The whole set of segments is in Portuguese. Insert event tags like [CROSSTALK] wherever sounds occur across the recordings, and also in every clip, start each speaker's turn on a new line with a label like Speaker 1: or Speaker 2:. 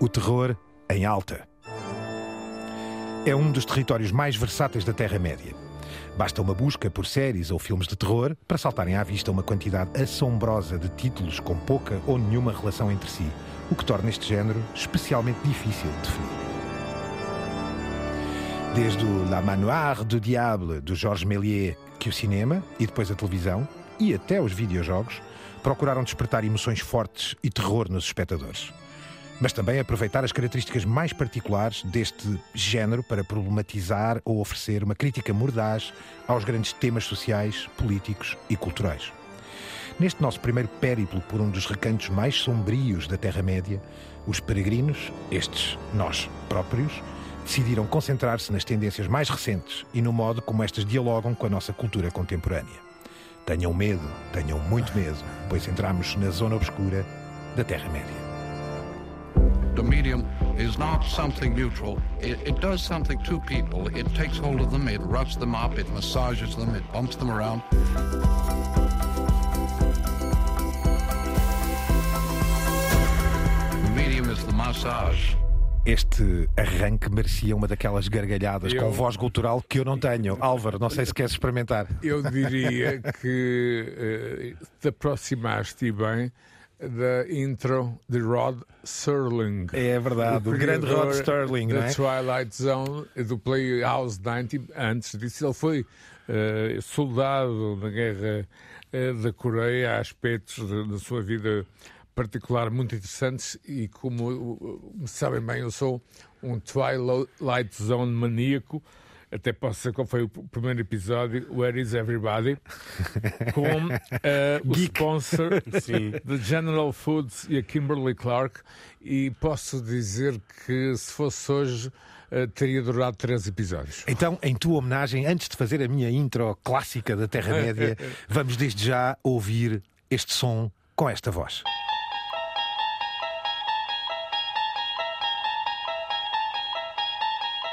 Speaker 1: O terror em alta. É um dos territórios mais versáteis da Terra-média. Basta uma busca por séries ou filmes de terror para saltarem à vista uma quantidade assombrosa de títulos com pouca ou nenhuma relação entre si, o que torna este género especialmente difícil de definir. Desde o La Manoir du Diable, de Georges Méliès, que o cinema e depois a televisão, e até os videojogos, procuraram despertar emoções fortes e terror nos espectadores. Mas também aproveitar as características mais particulares deste género para problematizar ou oferecer uma crítica mordaz aos grandes temas sociais, políticos e culturais. Neste nosso primeiro périplo por um dos recantos mais sombrios da Terra-média, os peregrinos, estes nós próprios, decidiram concentrar-se nas tendências mais recentes e no modo como estas dialogam com a nossa cultura contemporânea. Tenham medo, tenham muito medo, pois entramos na zona obscura da Terra-média.
Speaker 2: The medium is not something neutral. It, it does something to people. It takes hold of them, it roughs them up, it massages them, it bumps them around. The medium is the massage.
Speaker 1: Este arranque merecia uma daquelas gargalhadas
Speaker 3: Eu-
Speaker 1: com voz gutural que eu não tenho. Álvaro, não sei se queres experimentar.
Speaker 3: Eu diria que eh, te aproximaste bem da intro de Rod Serling.
Speaker 1: É verdade, o grande Rod Sterling,
Speaker 3: da
Speaker 1: é?
Speaker 3: Twilight Zone do Playhouse 90. Antes disso, ele foi eh, soldado na guerra eh, da Coreia. Há aspectos da sua vida particular muito interessantes e como uh, sabem bem, eu sou um Twilight Zone maníaco. Até posso dizer qual foi o primeiro episódio, Where is Everybody? Com eh, o sponsor [LAUGHS] de General Foods e a Kimberly Clark. E posso dizer que se fosse hoje, eh, teria durado três episódios.
Speaker 1: Então, em tua homenagem, antes de fazer a minha intro clássica da Terra-média, [LAUGHS] vamos desde já ouvir este som com esta voz.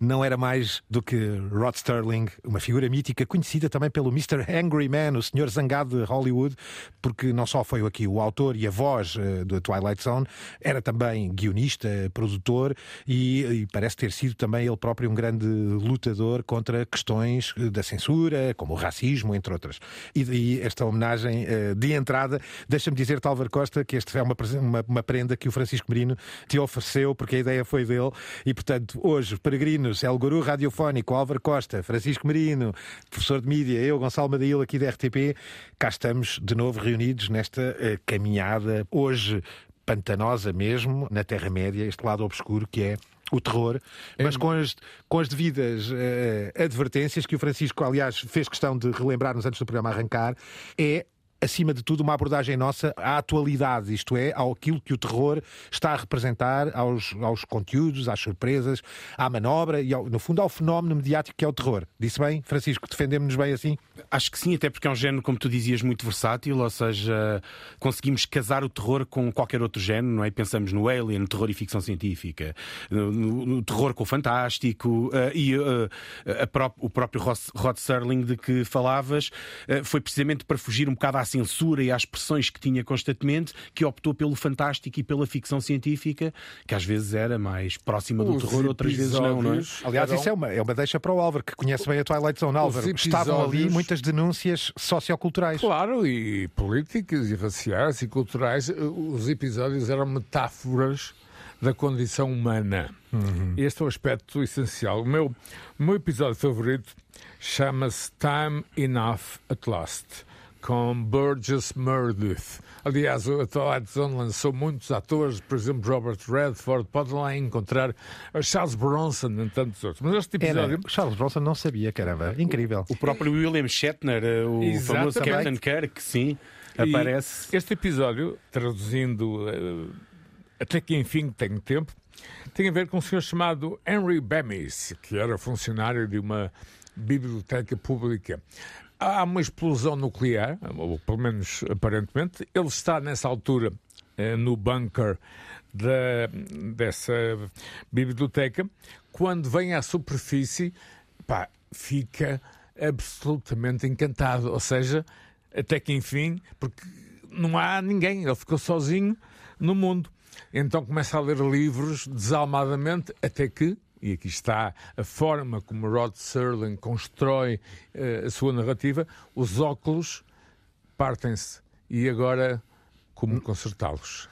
Speaker 1: Não era mais do que Rod Sterling, uma figura mítica conhecida também pelo Mr. Angry Man, o senhor zangado de Hollywood, porque não só foi aqui o autor e a voz eh, do Twilight Zone, era também guionista, produtor e, e parece ter sido também ele próprio um grande lutador contra questões eh, da censura, como o racismo, entre outras. E daí esta homenagem eh, de entrada. Deixa-me dizer, Álvaro Costa, que este é uma, uma, uma prenda que o Francisco Merino te ofereceu, porque a ideia foi dele, e portanto, hoje, peregrinos, é o guru radiofónico Álvaro Costa, Francisco Merino, professor de mídia, eu, Gonçalo Madail, aqui da RTP, cá estamos de novo reunidos nesta eh, caminhada, hoje pantanosa mesmo, na Terra-média, este lado obscuro que é o terror, mas com as, com as devidas eh, advertências que o Francisco, aliás, fez questão de relembrar-nos antes do programa arrancar, é acima de tudo, uma abordagem nossa à atualidade, isto é, ao aquilo que o terror está a representar, aos, aos conteúdos, às surpresas, à manobra e, ao- no fundo, ao fenómeno mediático que é o terror. Disse bem, Francisco, defendemos-nos bem assim?
Speaker 4: Acho que sim, até porque é um género, como tu dizias, muito versátil, ou seja, conseguimos casar o terror com qualquer outro género, não é? Pensamos no Alien, terror e ficção científica, no, no- no terror com o fantástico eh, e eh, a o próprio Rod Serling de que falavas eh, foi precisamente para fugir um bocado à censura e às pressões que tinha constantemente que optou pelo fantástico e pela ficção científica, que às vezes era mais próxima do
Speaker 3: Os
Speaker 4: terror, outras vezes não, não é?
Speaker 3: episódios
Speaker 1: Aliás,
Speaker 3: eram-
Speaker 1: isso é uma, é uma deixa para o Álvaro, que conhece bem a Twilight Zone. Álvaro, estavam ali
Speaker 3: episódios-
Speaker 1: muitas denúncias socioculturais.
Speaker 3: Claro, e políticas e raciais e culturais, os episódios eram metáforas da condição humana. Este é o aspecto essencial. O meu, o meu episódio favorito chama-se Time Enough at Last, com Burgess Meredith. Aliás, a Twilight Zone lançou muitos atores, por exemplo, Robert Redford, pode lá encontrar Charles Bronson e tantos outros. Mas este
Speaker 1: Era,
Speaker 3: episódio...
Speaker 1: Charles Bronson não sabia, caramba. Incrível.
Speaker 4: O próprio William Shatner, eh, o famoso
Speaker 3: Exatamente.
Speaker 4: Captain Kirk, sim,
Speaker 3: E
Speaker 4: aparece.
Speaker 3: Este episódio, traduzindo, eh, até que enfim tenho tempo, tem a ver com um senhor chamado Henry Bemis, que era funcionário de uma biblioteca pública. Há uma explosão nuclear, ou pelo menos aparentemente. Ele está nessa altura eh, no bunker da, dessa biblioteca. Quando vem à superfície, pá, fica absolutamente encantado. Ou seja, até que enfim, porque não há ninguém, ele ficou sozinho no mundo. Então começa a ler livros desalmadamente, até que, e aqui está a forma como Rod Serling constrói uh, a sua narrativa, os óculos partem-se. E agora, como consertá-los?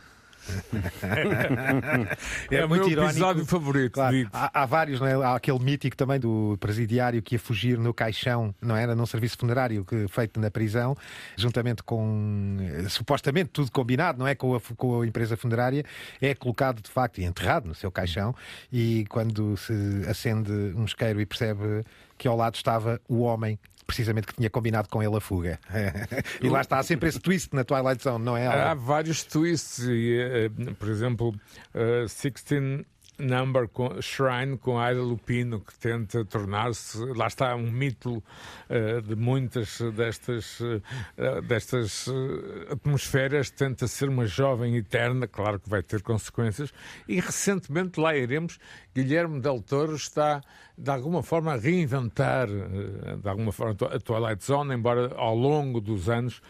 Speaker 3: [LAUGHS] é, é muito o meu episódio favorito.
Speaker 1: Claro, há, há, vários, não é? Há aquele mítico também do presidiário que ia fugir no caixão, não era? Num serviço funerário que, feito na prisão, juntamente com eh, supostamente tudo combinado, não é? Com a, com a empresa funerária, é colocado de facto e enterrado no seu caixão. E quando se acende um isqueiro e percebe que ao lado estava o homem precisamente que tinha combinado com ele a fuga. [LAUGHS] e lá está, há sempre esse twist na Twilight Zone, não é?
Speaker 3: Há vários twists, e, eh, por exemplo, uh, Sixteen Number com, Shrine com Aida Lupino, que tenta tornar-se, lá está, um mito uh, de muitas destas, uh, destas uh, atmosferas, tenta ser uma jovem eterna, claro que vai ter consequências, e recentemente lá iremos, Guilherme Del Toro está de alguma forma a reinventar de alguma forma a Twilight Zone, embora ao longo dos anos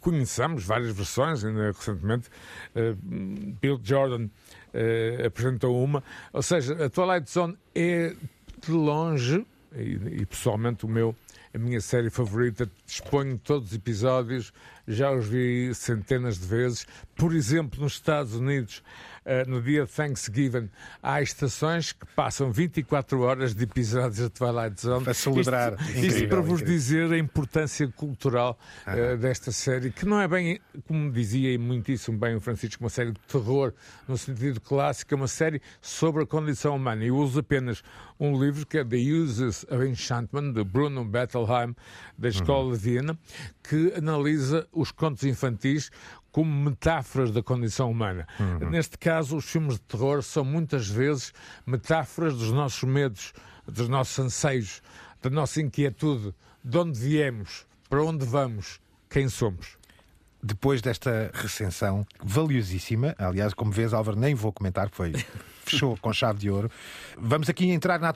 Speaker 3: conheçamos várias versões, ainda recentemente Bill Jordan uh, apresentou uma. Ou seja, a Twilight Zone é de longe, e, e pessoalmente o meu a minha série favorita, disponho de todos os episódios, já os vi centenas de vezes. Por exemplo, nos Estados Unidos, uh, no dia de Thanksgiving, há estações que passam 24 horas de episódios de Twilight Zone.
Speaker 1: Para celebrar.
Speaker 3: Isto, incrível, isto para vos incrível. dizer a importância cultural uh, desta série, que não é bem, como dizia e muitíssimo bem o Francisco, uma série de terror no sentido clássico, é uma série sobre a condição humana. Eu uso apenas um livro que é The Uses of Enchantment, de Bruno Bettelheim, da Escola uhum. de Viena, que analisa os contos infantis como metáforas da condição humana. Uhum. Neste caso, os filmes de terror são muitas vezes metáforas dos nossos medos, dos nossos anseios, da nossa inquietude, de onde viemos, para onde vamos, quem somos
Speaker 1: depois desta recensão valiosíssima, aliás, como vês, Álvaro, nem vou comentar, foi [LAUGHS] fechou com chave de ouro. Vamos aqui entrar na,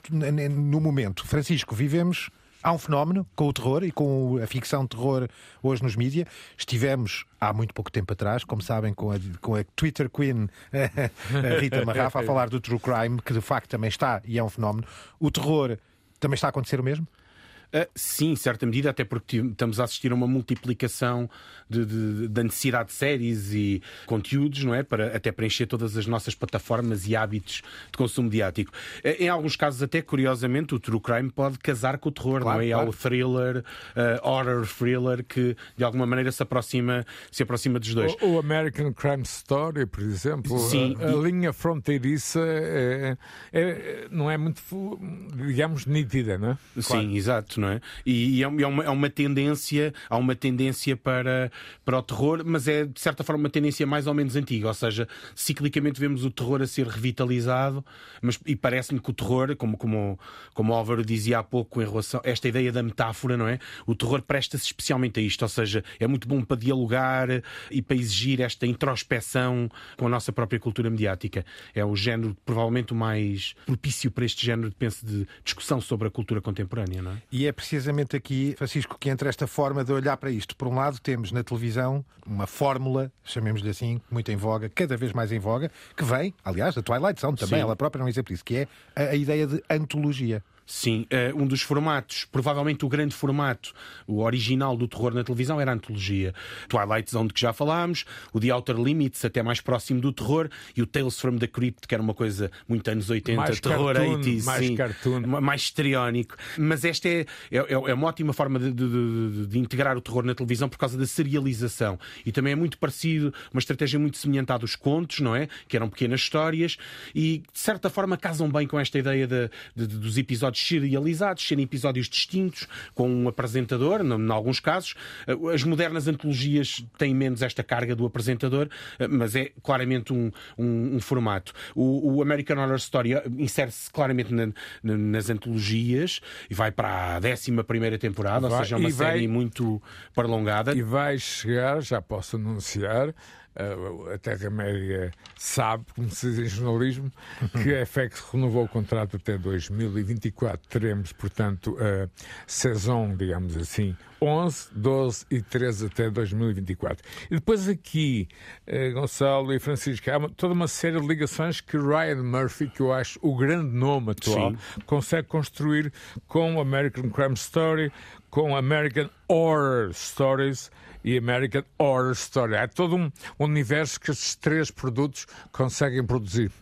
Speaker 1: no momento. Francisco, vivemos Há um fenómeno com o terror e com a ficção de terror hoje nos mídias. Estivemos há muito pouco tempo atrás, como sabem, com a, com a Twitter Queen [LAUGHS] a Rita Marrafa a falar do True Crime, que de facto também está e é um fenómeno. O terror também está a acontecer o mesmo?
Speaker 4: Uh, sim, em certa medida, até porque estamos a assistir a uma multiplicação de, de, da necessidade de séries e conteúdos, não é? Para até preencher todas as nossas plataformas e hábitos de consumo mediático. Uh, em alguns casos, até curiosamente, o true crime pode casar com o terror, claro, não é? Claro. Há o thriller, uh, horror thriller, que de alguma maneira se aproxima, se aproxima dos dois.
Speaker 3: O, o American Crime Story, por exemplo, sim, a, a e... linha fronteiriça é, é, não é muito, digamos, nítida, não é?
Speaker 4: Sim, claro. exato não é? E, e é, é, uma, é uma tendência, há uma tendência para, para o terror, mas é de certa forma uma tendência mais ou menos antiga, ou seja, ciclicamente vemos o terror a ser revitalizado, mas e parece-me que o terror, como, como, como o Álvaro dizia há pouco em relação a esta ideia da metáfora, não é? O terror presta-se especialmente a isto, ou seja, é muito bom para dialogar e para exigir esta introspeção com a nossa própria cultura mediática. É o género provavelmente o mais propício para este género de, penso, de discussão sobre a cultura contemporânea, não é?
Speaker 1: E é precisamente aqui, Francisco, que entra esta forma de olhar para isto. Por um lado, temos na televisão uma fórmula, chamemos-lhe assim, muito em voga, cada vez mais em voga, que vem, aliás, da Twilight Zone também, Sim. ela própria é um exemplo disso, que é a, a ideia de antologia.
Speaker 4: Sim, uh, um dos formatos, provavelmente o grande formato, o original do terror na televisão era a antologia. Twilight Zone, que já falámos, o The Outer Limits, até mais próximo do terror, e o Tales from the Crypt, que era uma coisa muito anos 80,
Speaker 3: mais
Speaker 4: terror
Speaker 3: cartoon,
Speaker 4: 80s,
Speaker 3: mais
Speaker 4: sim,
Speaker 3: cartoon.
Speaker 4: mais histriónico. Mas esta é, é, é uma ótima forma de, de, de, de, integrar o terror na televisão por causa da serialização. E também é muito parecido, uma estratégia muito semelhante à dos contos, não é? Que eram pequenas histórias e, de certa forma, casam bem com esta ideia de, dos episódios episódios serializados, serem episódios distintos, com um apresentador, em alguns casos. As modernas antologias têm menos esta carga do apresentador, mas é claramente um, um, um formato. O, o, American Horror Story insere-se claramente na, na, nas antologias e vai para a 11 temporada, vai, ou seja, é uma série vai, muito prolongada.
Speaker 3: E vai chegar, já posso anunciar, a Terra-média sabe, como se diz em jornalismo, que a FX renovou o contrato até 2024. Teremos, portanto, a saison, digamos assim, 11, 12 e 13 até 2024. E depois aqui, eh, Gonçalo e Francisco, há toda uma série de ligações que Ryan Murphy, que eu acho o grande nome atual, Sim. consegue construir com American Crime Story, com American Horror Stories e American Horror Story. É todo um universo que esses três produtos conseguem produzir.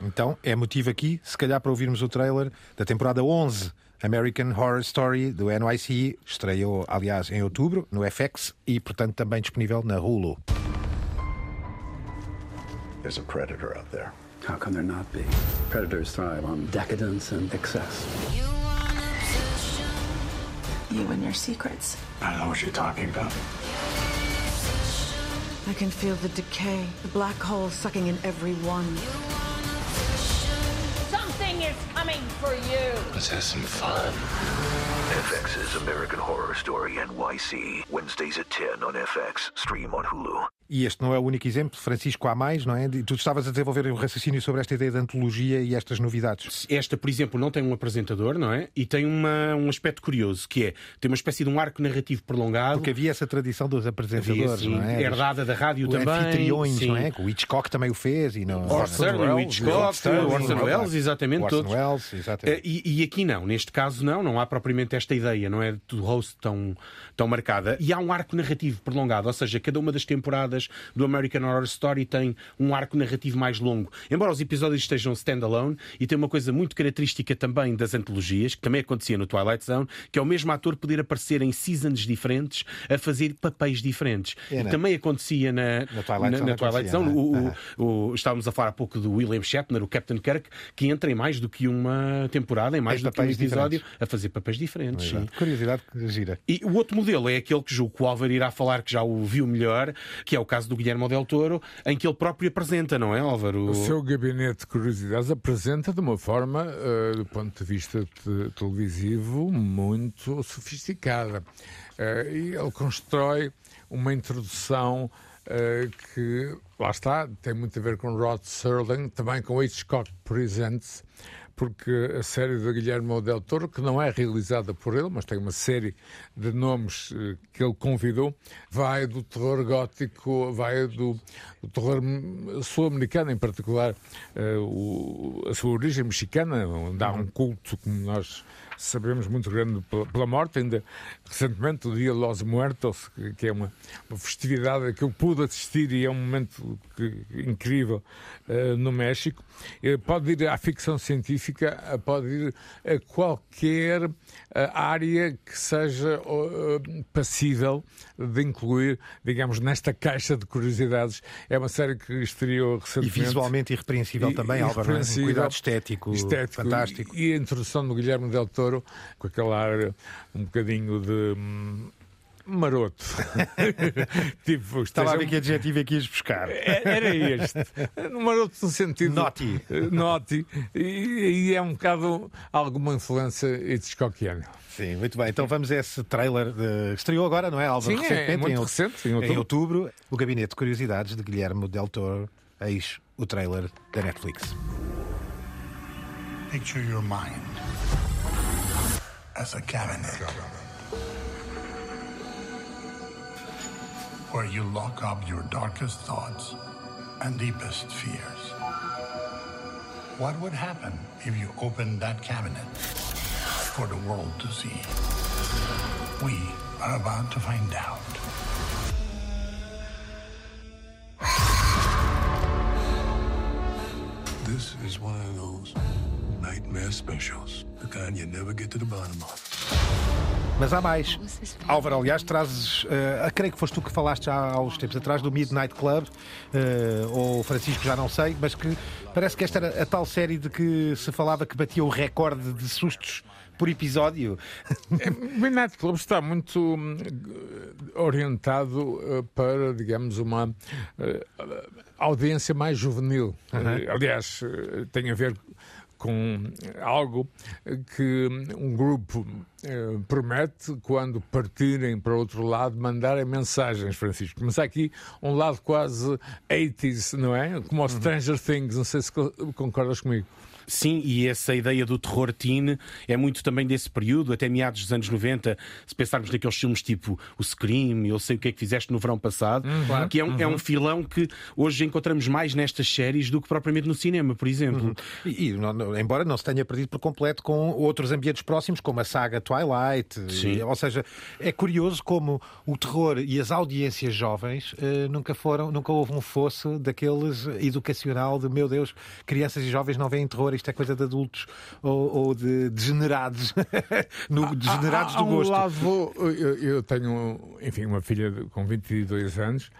Speaker 1: Então, é motivo aqui, se calhar, para ouvirmos o trailer da temporada 11 American Horror Story do NYC. Estreou, aliás, em outubro no FX e, portanto, também disponível na Hulu.
Speaker 5: There's a predator out there. How can there not be? Predators thrive on decadence and excess.
Speaker 6: You and your secrets.
Speaker 5: I don't know what you're talking about.
Speaker 6: I can feel the decay, the black hole sucking in every one.
Speaker 7: Something is coming for you.
Speaker 5: Let's have some fun.
Speaker 8: FX's American Horror Story NYC. Wednesdays at 10 on FX. Stream on Hulu.
Speaker 1: E este não é o único exemplo, Francisco, há mais, não é? Tu estavas a desenvolver um raciocínio sobre esta ideia de antologia e estas novidades.
Speaker 4: Esta, por exemplo, não tem um apresentador, não é? E tem uma, um aspecto curioso, que é, tem uma espécie de um arco narrativo prolongado.
Speaker 1: Porque havia essa tradição dos apresentadores, não é?
Speaker 4: Herdada da rádio também.
Speaker 1: Anfitriões,
Speaker 4: sim.
Speaker 1: não é? O Hitchcock também o fez. E não...
Speaker 4: Orson Welles, Hitchcock, Orson Welles, exatamente.
Speaker 1: Orson todos. Welles, exatamente.
Speaker 4: E, e aqui não, neste caso não, não há propriamente esta ideia, não é? Do host tão, tão marcada. E há um arco narrativo prolongado, ou seja, cada uma das temporadas do American Horror Story tem um arco narrativo mais longo. Embora os episódios estejam standalone, e tem uma coisa muito característica também das antologias, que também acontecia no Twilight Zone, que é o mesmo ator poder aparecer em seasons diferentes a fazer papéis diferentes. É, e né? também acontecia na, na Twilight na, Zone. Na Twilight Zone. O, o, o, estávamos a falar há pouco do William Shatner, o Captain Kirk, que entra em mais do que uma temporada, em mais do que um episódio, diferentes. a fazer papéis diferentes.
Speaker 1: Curiosidade gira.
Speaker 4: E o outro modelo é aquele que julgo que o Álvaro irá falar, que já o viu melhor, que é o caso do Guilherme Del Toro, em que ele próprio apresenta, não é, Álvaro?
Speaker 3: O seu gabinete de curiosidades apresenta de uma forma, uh, do ponto de vista te televisivo, muito sofisticada. Uh, e ele constrói uma introdução uh, que, lá está, tem muito a ver com Rod Serling, também com Hitchcock Presents, porque a série de Guilherme Del Toro, que não é realizada por ele, mas tem uma série de nomes eh, que ele convidou, vai do terror gótico, vai do, do terror sul-americano, em particular uh, o, a sua origem mexicana, onde há um culto, como nós sabemos, muito grande pela morte. Ainda recentemente, o Dia Los Muertos, que é uma, uma festividade que eu pude assistir e é um momento que, incrível uh, no México. Uh, pode ir à ficção científica, uh, pode ir a qualquer área que seja passível de incluir, digamos, nesta caixa de curiosidades. É uma série que estreou recentemente.
Speaker 1: E visualmente irrepreensível e, também, Álvaro. É? Um cuidado estético, estético fantástico.
Speaker 3: E, e a introdução do Guilherme Del Toro com aquela ar um bocadinho de hum, maroto. [LAUGHS]
Speaker 1: tipo, Estava a ver que adjetivo aqui ias buscar.
Speaker 3: É, era este. Maroto no sentido.
Speaker 1: Naughty.
Speaker 3: Naughty. E, e é um bocado alguma influência Hitchcockiana.
Speaker 1: Sim, muito bem. Então vamos a esse trailer de... estreou agora, não é, Álvaro?
Speaker 3: Sim, Recentemente, é muito em, recente, em outubro.
Speaker 1: em outubro. O Gabinete de Curiosidades de Guilherme Del Toro. Eis o trailer da Netflix.
Speaker 9: Picture your mind. As a cabinet where you lock up your darkest thoughts and deepest fears. What would happen if you opened that cabinet for the world to see? We are about to find out.
Speaker 10: This is one of those nightmare specials. The kind you never get to the bottom of.
Speaker 1: Mas há mais. Álvaro, aliás, trazes. Uh, creio que foste tu que falaste já há uns tempos atrás do Midnight Club, uh, ou Francisco, já não sei, mas que parece que esta era a tal série de que se falava que batia o recorde de sustos por episódio.
Speaker 3: O [LAUGHS] Midnight Club está muito hum, orientado uh, para, digamos, uma uh, audiência mais juvenil. Uh, aliás, tem a ver com algo que um grupo eh, promete, quando partirem para outro lado, mandarem mensagens, Francisco. Mas há aqui um lado quase 80s, não é? Como o Stranger Things, não sei se co- concordas comigo.
Speaker 4: Sim, e essa ideia do terror teen é muito também desse período, até meados dos anos 90, se pensarmos naqueles filmes tipo o Scream, Eu Sei O Que É Que Fizeste no Verão Passado,
Speaker 1: Uhum.
Speaker 4: que é um, é um filão que hoje encontramos mais nestas séries do que propriamente no cinema, por exemplo.
Speaker 1: E, e não- embora não se tenha perdido por completo com outros ambientes próximos, como a saga Twilight. E- ou seja, é curioso como o terror e as audiências jovens eh, nunca foram, nunca houve um fosso daqueles educacional de meu Deus, crianças e jovens não veem terror, isto é coisa de adultos ou, ou de degenerados, [LAUGHS] no, degenerados
Speaker 3: há, há
Speaker 1: do gosto.
Speaker 3: Um lado, eu, eu tenho, enfim, uma filha com 22 anos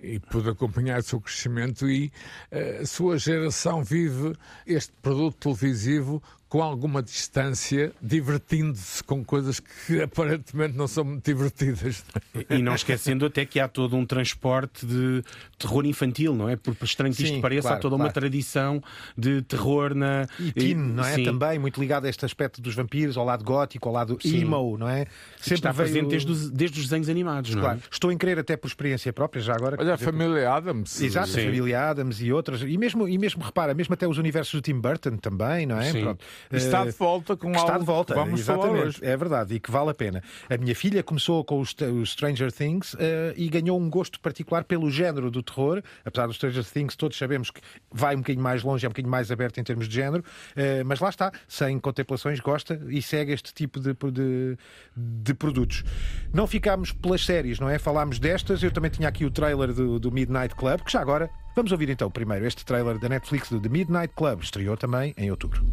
Speaker 3: e pude acompanhar o seu crescimento e eh, a sua geração vive este produto televisivo com alguma distância, divertindo-se com coisas que [LAUGHS] aparentemente não são muito divertidas.
Speaker 4: E não esquecendo até que há todo um transporte de terror infantil, não é? Por estranho que isto pareça,
Speaker 1: claro,
Speaker 4: há toda uma
Speaker 1: claro.
Speaker 4: tradição de terror na.
Speaker 1: E teen, não é?
Speaker 4: Sim.
Speaker 1: Também muito ligado a este aspecto dos vampiros, ao lado gótico, ao lado
Speaker 4: Sim.
Speaker 1: emo, não é?
Speaker 4: Que está presente desde os, desde os desenhos animados, não é?
Speaker 1: Claro. Estou em crer até por experiência própria, já agora.
Speaker 3: Olha, a família Adams.
Speaker 1: Exato,
Speaker 4: Sim.
Speaker 1: a família Adams e outras. E mesmo, e mesmo, repara, mesmo até os universos do Tim Burton também, não é?
Speaker 4: Sim.
Speaker 1: Pronto.
Speaker 3: Está
Speaker 1: Eh,
Speaker 3: de volta com
Speaker 1: que está
Speaker 3: algo
Speaker 1: de volta,
Speaker 3: que vamos
Speaker 1: exatamente.
Speaker 3: hoje.
Speaker 1: É verdade, e que vale a pena. A minha filha começou com os, os Stranger Things eh, e ganhou um gosto particular pelo género do terror, apesar dos Stranger Things, todos sabemos que vai um bocadinho mais longe, é um bocadinho mais aberto em termos de género, eh, mas lá está, sem contemplações, gosta e segue este tipo de, de, de produtos. Não ficámos pelas séries, não é? Falámos destas, eu também tinha aqui o trailer do, do Midnight Club, que já agora. Vamos ouvir então primeiro este trailer da Netflix do The Midnight Club, estreou também em outubro.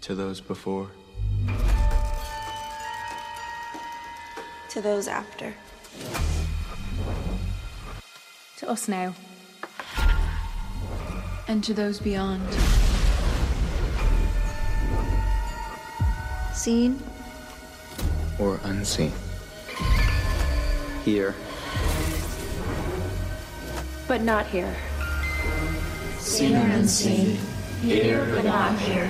Speaker 11: To those before,
Speaker 12: To those after.
Speaker 13: To us now. And to those beyond.
Speaker 12: Seen?
Speaker 11: or unseen. Here,
Speaker 12: But not here.
Speaker 13: Seen or unseen. Here but not here.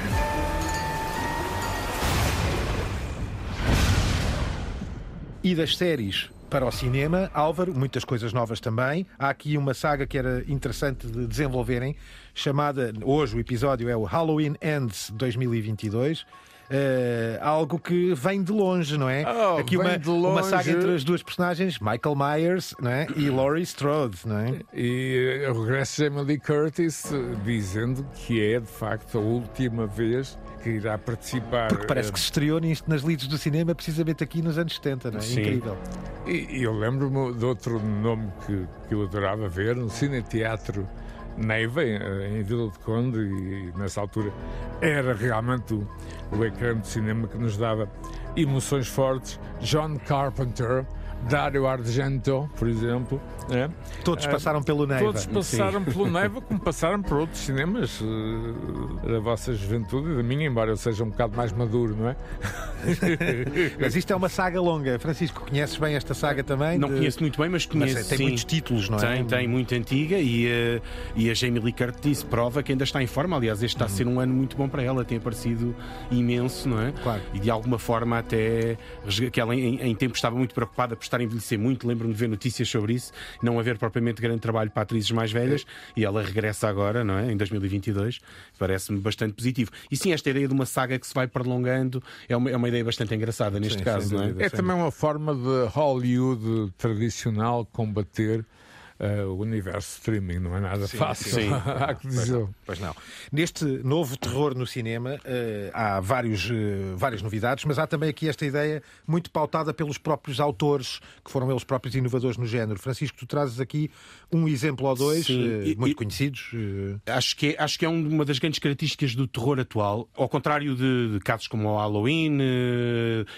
Speaker 1: E das séries para o cinema, Álvaro, muitas coisas novas também. Há aqui uma saga que era interessante de desenvolverem, chamada, hoje o episódio é o Halloween Ends 2022. Eh, algo que vem de longe, não é?
Speaker 3: Oh,
Speaker 1: aqui uma,
Speaker 3: de
Speaker 1: uma saga entre as duas personagens, Michael Myers não é? e Laurie Strode, não é?
Speaker 3: E eh, regressa Jamie Lee Curtis eh, dizendo que é de facto a última vez que irá participar.
Speaker 1: Porque parece
Speaker 3: eh,
Speaker 1: que se estreou nisto nas lides do cinema precisamente aqui nos anos 70, não é?
Speaker 3: Sim.
Speaker 1: Incrível.
Speaker 3: E eu lembro-me de outro nome que, que eu adorava ver, no Cine Teatro Neiva, em, em Vila de Conde, e nessa altura era realmente o, o ecrã de cinema que nos dava emoções fortes. John Carpenter, Dario Argento, por exemplo. né?
Speaker 1: Todos
Speaker 3: Eh,
Speaker 1: passaram pelo Neiva.
Speaker 3: Todos passaram
Speaker 1: Sim.
Speaker 3: pelo [LAUGHS] Neiva, como passaram por outros cinemas eh, da vossa juventude e da minha, embora eu seja um bocado mais maduro, não é? [LAUGHS]
Speaker 1: Mas isto é uma saga longa. Francisco, conheces bem esta saga também?
Speaker 4: Não
Speaker 1: De-
Speaker 4: conheço muito bem, mas conheço.
Speaker 1: tem
Speaker 4: sim.
Speaker 1: muitos títulos, não é?
Speaker 4: Tem, tem, muito antiga e, eh, e a Jamie Lee Curtis prova que ainda está em forma. Aliás, este está a ser um ano muito bom para ela, tem aparecido imenso, não é?
Speaker 1: Claro.
Speaker 4: E de alguma forma até que ela em, em tempo estava muito preocupada por estar a envelhecer muito. Lembro-me de ver notícias sobre isso, não haver propriamente grande trabalho para atrizes mais velhas e ela regressa agora, não é? Em 2022. Parece-me bastante positivo. E sim, esta ideia de uma saga que se vai prolongando é uma, é uma ideia bastante engraçada neste
Speaker 1: Sim,
Speaker 4: caso, não é?
Speaker 3: É também uma forma de Hollywood tradicional combater eh, o universo streaming, não é nada
Speaker 1: Sim,
Speaker 3: fácil.
Speaker 1: sim. [LAUGHS]
Speaker 3: Há que
Speaker 1: Pois
Speaker 3: dizer.
Speaker 1: não, pois não. Neste novo terror no cinema eh, há vários, eh, várias novidades, mas há também aqui esta ideia muito pautada pelos próprios autores, que foram eles próprios inovadores no género. Francisco, tu trazes aqui um exemplo ou dois,
Speaker 4: Sim, e-
Speaker 1: muito
Speaker 4: e-
Speaker 1: conhecidos.
Speaker 4: Acho que, é, acho que é um- uma das grandes características do terror atual, ao contrário de, de casos como o Halloween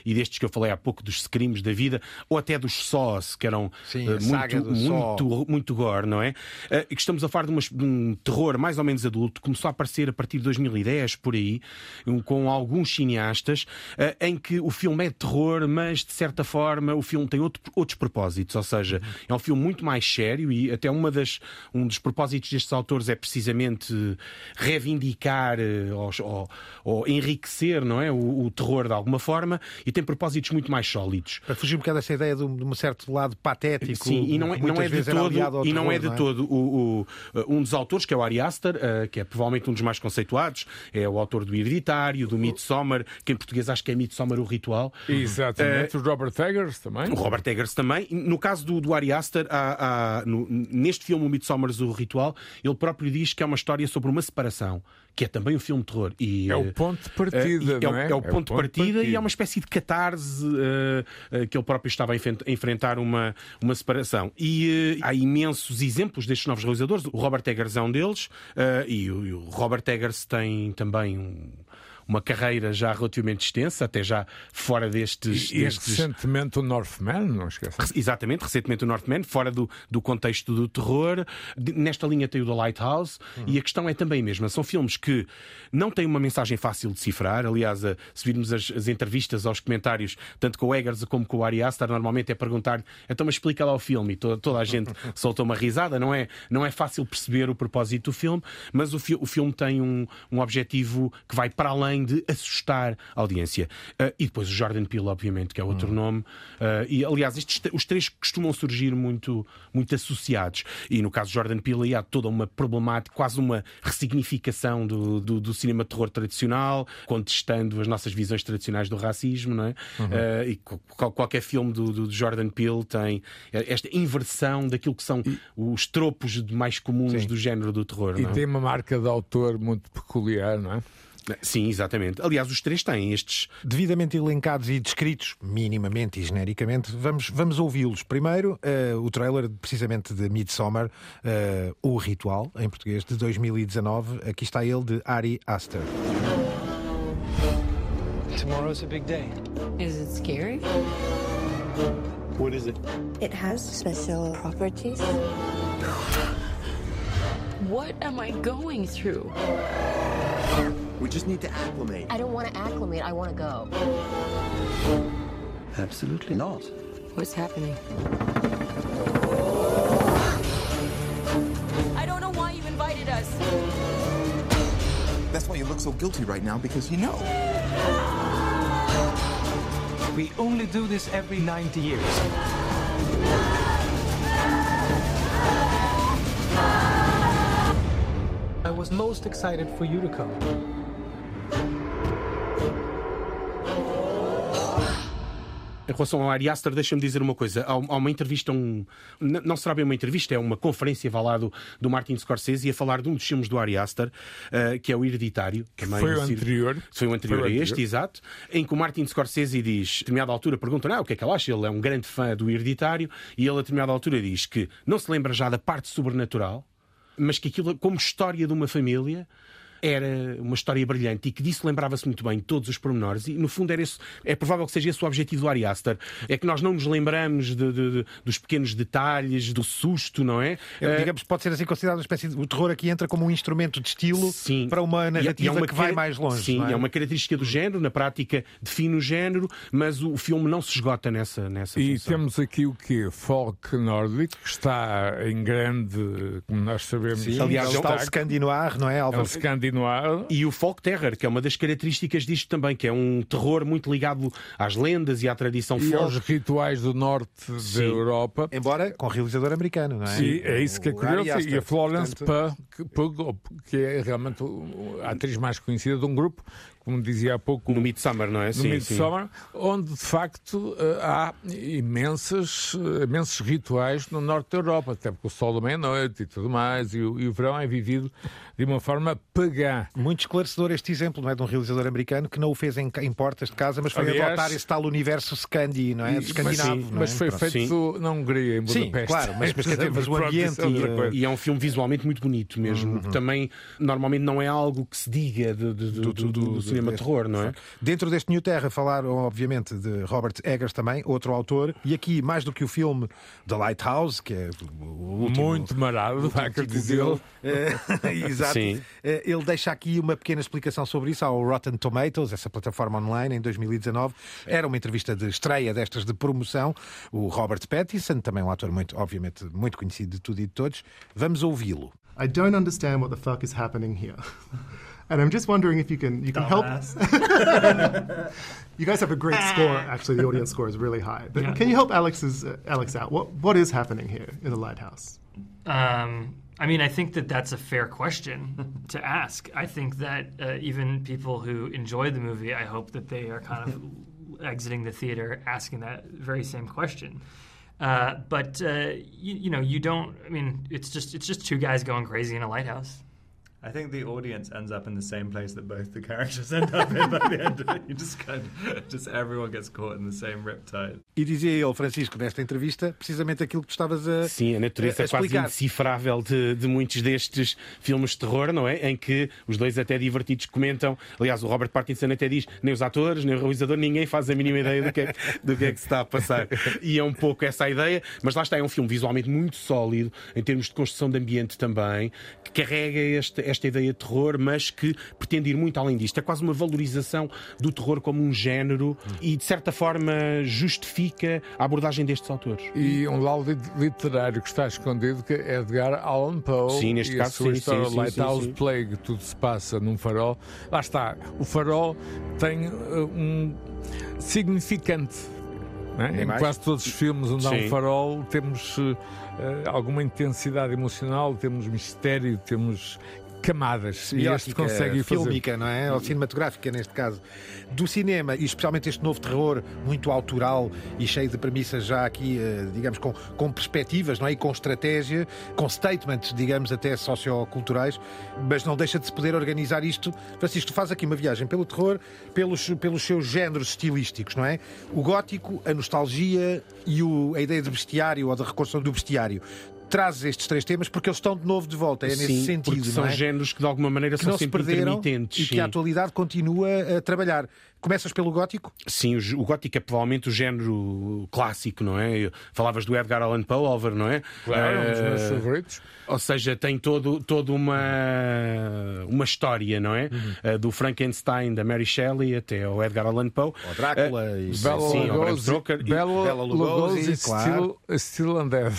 Speaker 4: e destes que eu falei há pouco, dos screams da vida, ou até dos Saws, que eram
Speaker 1: Sim,
Speaker 4: muito, muito, muito gore, não é? Uh, que estamos a falar de, uma, de, um terror mais ou menos adulto, começou a aparecer a partir de 2010, por aí, com alguns cineastas, uh, em que o filme é de terror, mas de certa forma o filme tem outro, outros propósitos, ou seja, é um filme muito mais sério e até uma das, um dos propósitos destes autores é precisamente reivindicar uh, ou, ou, ou, enriquecer não é? O, o, terror de alguma forma e tem propósitos muito mais sólidos.
Speaker 1: Para fugir um bocado dessa ideia de um, de um certo lado patético.
Speaker 4: Sim, e não é, não é de todo, e não é de
Speaker 1: não é?
Speaker 4: todo o, o, um dos autores, que é o Ari Aster, uh, que é provavelmente um dos mais conceituados, é o autor do Hereditário, do Midsommar, que em português acho que é Midsommar o Ritual.
Speaker 3: Exatamente, uh, o Robert Eggers também.
Speaker 4: O Robert Eggers também. No caso do, do Ari Aster, há, há, no, neste filme, o Midsommar o Ritual, ele próprio diz que é uma história sobre uma separação que é também um filme de terror.
Speaker 3: E, é o ponto de partida,
Speaker 4: uh,
Speaker 3: não
Speaker 4: é? É, é o ponto, é o ponto de, partida partida e é uma espécie de catarse uh, uh, que ele próprio estava a enfrentar uma, uma separação. E há imensos exemplos destes novos realizadores. O Robert Eggers é um deles e o, e o Robert Eggers tem também um uma carreira já relativamente extensa, até já fora destes.
Speaker 3: E,
Speaker 4: destes...
Speaker 3: recentemente o Northman, não esqueça.
Speaker 4: Exatamente, recentemente o Northman, fora do, do contexto do terror. Nesta linha tem o The Lighthouse, uhum. e a questão é também a mesma. São filmes que não têm uma mensagem fácil de cifrar. Aliás, a, se virmos as, as, entrevistas aos comentários, tanto com o Eggers como com o Ari Aster, normalmente é perguntar então, mas explica lá o filme. E toda, toda a gente [LAUGHS] soltou uma risada. Não é, não é fácil perceber o propósito do filme, mas o, fi, o filme tem um, um objetivo que vai para além de assustar a audiência. Uh, e depois o Jordan Peele, obviamente, que é outro hum. nome. Uh, e, aliás, estes, os três costumam surgir muito, muito associados. E no caso de Jordan Peele, há toda uma problemática, quase uma ressignificação do, do, do cinema terror tradicional, contestando as nossas visões tradicionais do racismo, não é? Uhum. Uh, e qualquer filme do, do, Jordan Peele tem esta inversão daquilo que são e... os tropos mais comuns Sim. do género do terror.
Speaker 3: E
Speaker 4: é?
Speaker 3: tem uma marca de autor muito peculiar, não é?
Speaker 4: Sim, exatamente. Aliás, os três têm estes.
Speaker 1: Devidamente elencados e descritos, minimamente e genericamente, vamos, vamos ouvi-los. Primeiro, uh, o trailer precisamente de Midsommar, uh, O Ritual, em português, de 2019. Aqui está ele, de Ari Aster.
Speaker 14: Tomorrow's a big day.
Speaker 15: Is it scary?
Speaker 14: What is it?
Speaker 16: It has special properties.
Speaker 15: What am I going through?
Speaker 17: We just need to acclimate.
Speaker 18: I don't want to acclimate. I want to go.
Speaker 17: Absolutely not.
Speaker 15: What's happening?
Speaker 18: I don't know why you invited us.
Speaker 17: That's why you look so guilty right now, because you know.
Speaker 14: We only do this every 90 years. I was most excited for you to come.
Speaker 4: Em relação ao Ari Aster, deixa-me dizer uma coisa. Há, uma entrevista, um, não será bem uma entrevista, é uma conferência lá, do, Martin Scorsese a falar de um dos filmes do Ari Aster, uh, que é o Hereditário.
Speaker 3: Que foi o anterior.
Speaker 4: Foi o anterior foi a este, exato. Em que o Martin Scorsese diz, a determinada altura, pergunta ah, o que é que ele acha. Ele é um grande fã do Hereditário e ele, a determinada altura, diz que não se lembra já da parte sobrenatural, mas que aquilo, como história de uma família, era uma história brilhante e que disso lembrava-se muito bem todos os pormenores e no fundo era esse, é provável que seja esse o objetivo do Ari Aster é que nós não nos lembramos de, de, de, dos pequenos detalhes, do susto, não é?
Speaker 1: é digamos, pode ser assim considerado uma espécie de... o terror aqui entra como um instrumento de estilo sim. para uma narrativa e é uma que vai mais longe.
Speaker 4: Sim,
Speaker 1: é?
Speaker 4: é? uma característica do género, na prática define o género, mas o filme não se esgota nessa, nessa
Speaker 3: E
Speaker 4: função.
Speaker 3: temos aqui o que? Folk nórdico, que está em grande, como nós sabemos.
Speaker 1: Sim, aliás, está o Scandinoir, não é,
Speaker 3: Álvaro? É
Speaker 4: E o folk terror, que é uma das características disto também, que é um terror muito ligado às lendas e à tradição
Speaker 3: e
Speaker 4: folk.
Speaker 3: aos rituais do norte Sim. da Europa.
Speaker 1: Embora com realizador americano, não é?
Speaker 3: Sim, é isso que é curioso. E a Florence Pugh, que é realmente a atriz mais conhecida de um grupo como dizia há pouco.
Speaker 4: No Midsummer, não é?
Speaker 3: No
Speaker 4: sim,
Speaker 3: Midsummer, sim. onde de facto eh, há imensas, eh, imensos rituais no norte da Europa, até porque o sol da meia-noite e tudo mais, e o, e o verão é vivido de uma forma pagã.
Speaker 1: Muito esclarecedor este exemplo, não é? De um realizador americano que não o fez em, em portas de casa, mas foi Aliás, adotar esse tal universo Scandi, não é? Escandinavo.
Speaker 3: Mas, sim, mas
Speaker 1: é?
Speaker 3: foi Pronto. feito na Hungria, em Budapeste.
Speaker 1: Sim, claro, mas, mas, dizer, mas o ambiente.
Speaker 4: E, e, é um filme visualmente muito bonito mesmo. Uhum. Também, normalmente, não é algo que se diga de, de, de, do, do, do, cinema
Speaker 1: deste-
Speaker 4: terror, não é?
Speaker 1: Dentro deste New Terra falaram, obviamente, de Robert Eggers também, outro autor, e aqui, mais do que o filme The Lighthouse, que é o último,
Speaker 3: Muito marado,
Speaker 1: título
Speaker 3: dizê-lo.
Speaker 1: dele. Eh, [LAUGHS] Exato.
Speaker 4: Sim.
Speaker 1: Eh, Ele deixa aqui uma pequena explicação sobre isso ao Rotten Tomatoes, essa plataforma online, em 2019. Era uma entrevista de estreia destas de promoção. O Robert Pattinson, também um ator muito, obviamente, muito conhecido de tudo e de todos. Vamos ouvi-lo.
Speaker 19: I don't understand what the fuck is happening here. [LAUGHS] And I'm just wondering if you can you can help. Us. [LAUGHS] You guys have a great score. Actually, the audience score is really high. But
Speaker 20: Yeah.
Speaker 19: can you help Alex's uh, Alex out? What what is happening here in the lighthouse?
Speaker 20: Um, I mean, I think that that's a fair question to ask. I think that uh, even people who enjoy the movie, I hope that they are kind of [LAUGHS] exiting the theater asking that very same question. Uh, but uh, you, you know, you don't. I mean, it's just it's just two guys going crazy in a lighthouse.
Speaker 21: I think the audience ends up in the same place that both the characters end up in by the end of it. You just kind of, just everyone gets caught in the same riptide.
Speaker 1: E dizia ele, Francisco, nesta entrevista, precisamente aquilo que tu estavas a,
Speaker 4: Sim, a natureza
Speaker 1: a
Speaker 4: é quase indecifrável de, de muitos destes filmes de terror, não é? Em que os dois até divertidos comentam. Aliás, o Robert Pattinson até diz: nem os atores, nem o realizador, ninguém faz a mínima ideia do que, é, do que é que se está a passar. [LAUGHS] E é um pouco essa a ideia, mas lá está, é um filme visualmente muito sólido, em termos de construção de ambiente também, que carrega este- esta ideia de terror, mas que pretende ir muito além disto. É quase uma valorização do terror como um género e, de certa forma, justifica a abordagem destes autores.
Speaker 3: E um laudo literário que está escondido, que é Edgar Allan Poe.
Speaker 4: Sim, neste
Speaker 3: e
Speaker 4: caso,
Speaker 3: a sua
Speaker 4: sim,
Speaker 3: história
Speaker 4: sim,
Speaker 3: Lighthouse
Speaker 4: sim.
Speaker 3: Plague, tudo se passa num farol. Lá está, o farol tem uh, um significante. é? Em quase todos os filmes onde há um farol temos uh, alguma intensidade emocional, temos mistério, temos camadas. E este consegue fazer.
Speaker 1: fílmica, não é? Ou cinematográfica, neste caso. Do cinema, e especialmente este novo terror, muito autoral e cheio de premissas já aqui, eh, digamos, com, com perspectivas, não é? E com estratégia, com statements, digamos, até socioculturais, mas não deixa de se poder organizar isto. Francisco, tu faz aqui uma viagem pelo terror, pelos, pelos seus géneros estilísticos, não é? O gótico, a nostalgia e o- a ideia de bestiário ou da reconstrução do bestiário. Trazes estes três temas porque eles estão de novo de volta, é nesse
Speaker 4: Sim,
Speaker 1: sentido.
Speaker 4: porque são
Speaker 1: é?
Speaker 4: géneros que de alguma maneira
Speaker 1: que
Speaker 4: são
Speaker 1: não se
Speaker 4: sempre
Speaker 1: perderam
Speaker 4: intermitentes.
Speaker 1: e que
Speaker 4: sim.
Speaker 1: a atualidade continua a trabalhar. Começas pelo gótico?
Speaker 4: Sim, o, gótico é provavelmente o género clássico, não é? Falavas do Edgar Allan Poe, Álvaro, não é?
Speaker 3: Claro, um dos meus
Speaker 4: Eh,
Speaker 3: favoritos.
Speaker 4: Ou seja, tem todo, toda uma, uma história, não é?
Speaker 1: Uhum.
Speaker 4: Eh, do Frankenstein, da Mary Shelley até ao Edgar Allan Poe.
Speaker 1: O Drácula
Speaker 4: Eh,
Speaker 1: e-
Speaker 4: sim,
Speaker 3: Bela
Speaker 4: ao Bram
Speaker 3: Lugosi,
Speaker 4: Stoker. E-
Speaker 3: Bela,
Speaker 1: Bela Lugosi, claro.
Speaker 3: estilo, estilo Undead,